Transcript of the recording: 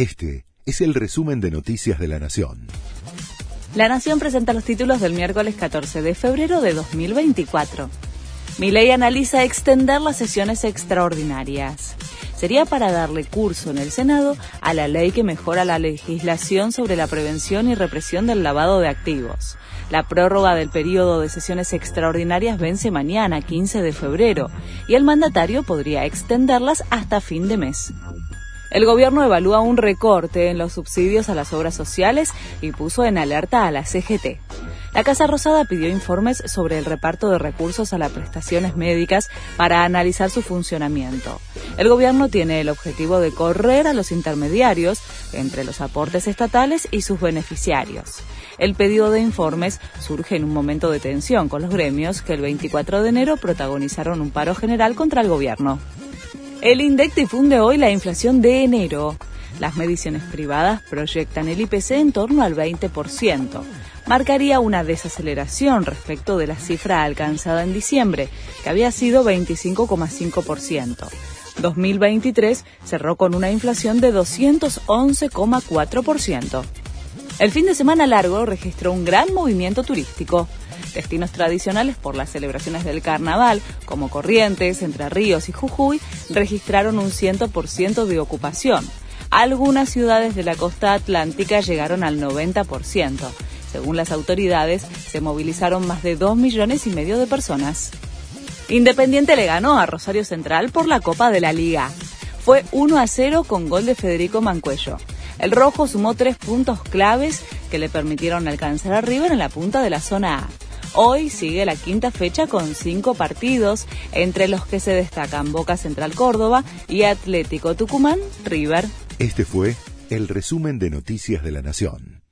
Este es el resumen de Noticias de la Nación. La Nación presenta los títulos del miércoles 14 de febrero de 2024. ley analiza extender las sesiones extraordinarias. Sería para darle curso en el Senado a la ley que mejora la legislación sobre la prevención y represión del lavado de activos. La prórroga del periodo de sesiones extraordinarias vence mañana, 15 de febrero, y el mandatario podría extenderlas hasta fin de mes. El gobierno evalúa un recorte en los subsidios a las obras sociales y puso en alerta a la CGT. La Casa Rosada pidió informes sobre el reparto de recursos a las prestaciones médicas para analizar su funcionamiento. El gobierno tiene el objetivo de correr a los intermediarios entre los aportes estatales y sus beneficiarios. El pedido de informes surge en un momento de tensión con los gremios que el 24 de enero protagonizaron un paro general contra el gobierno. El INDEC difunde hoy la inflación de enero. Las mediciones privadas proyectan el IPC en torno al 20%. Marcaría una desaceleración respecto de la cifra alcanzada en diciembre, que había sido 25,5%. 2023 cerró con una inflación de 211,4%. El fin de semana largo registró un gran movimiento turístico. Destinos tradicionales por las celebraciones del carnaval, como Corrientes, Entre Ríos y Jujuy, registraron un 100% de ocupación. Algunas ciudades de la costa atlántica llegaron al 90%. Según las autoridades, se movilizaron más de 2 millones y medio de personas. Independiente le ganó a Rosario Central por la Copa de la Liga. Fue 1 a 0 con gol de Federico Mancuello. El rojo sumó tres puntos claves que le permitieron alcanzar a River en la punta de la zona A. Hoy sigue la quinta fecha con cinco partidos, entre los que se destacan Boca Central Córdoba y Atlético Tucumán River. Este fue el resumen de Noticias de la Nación.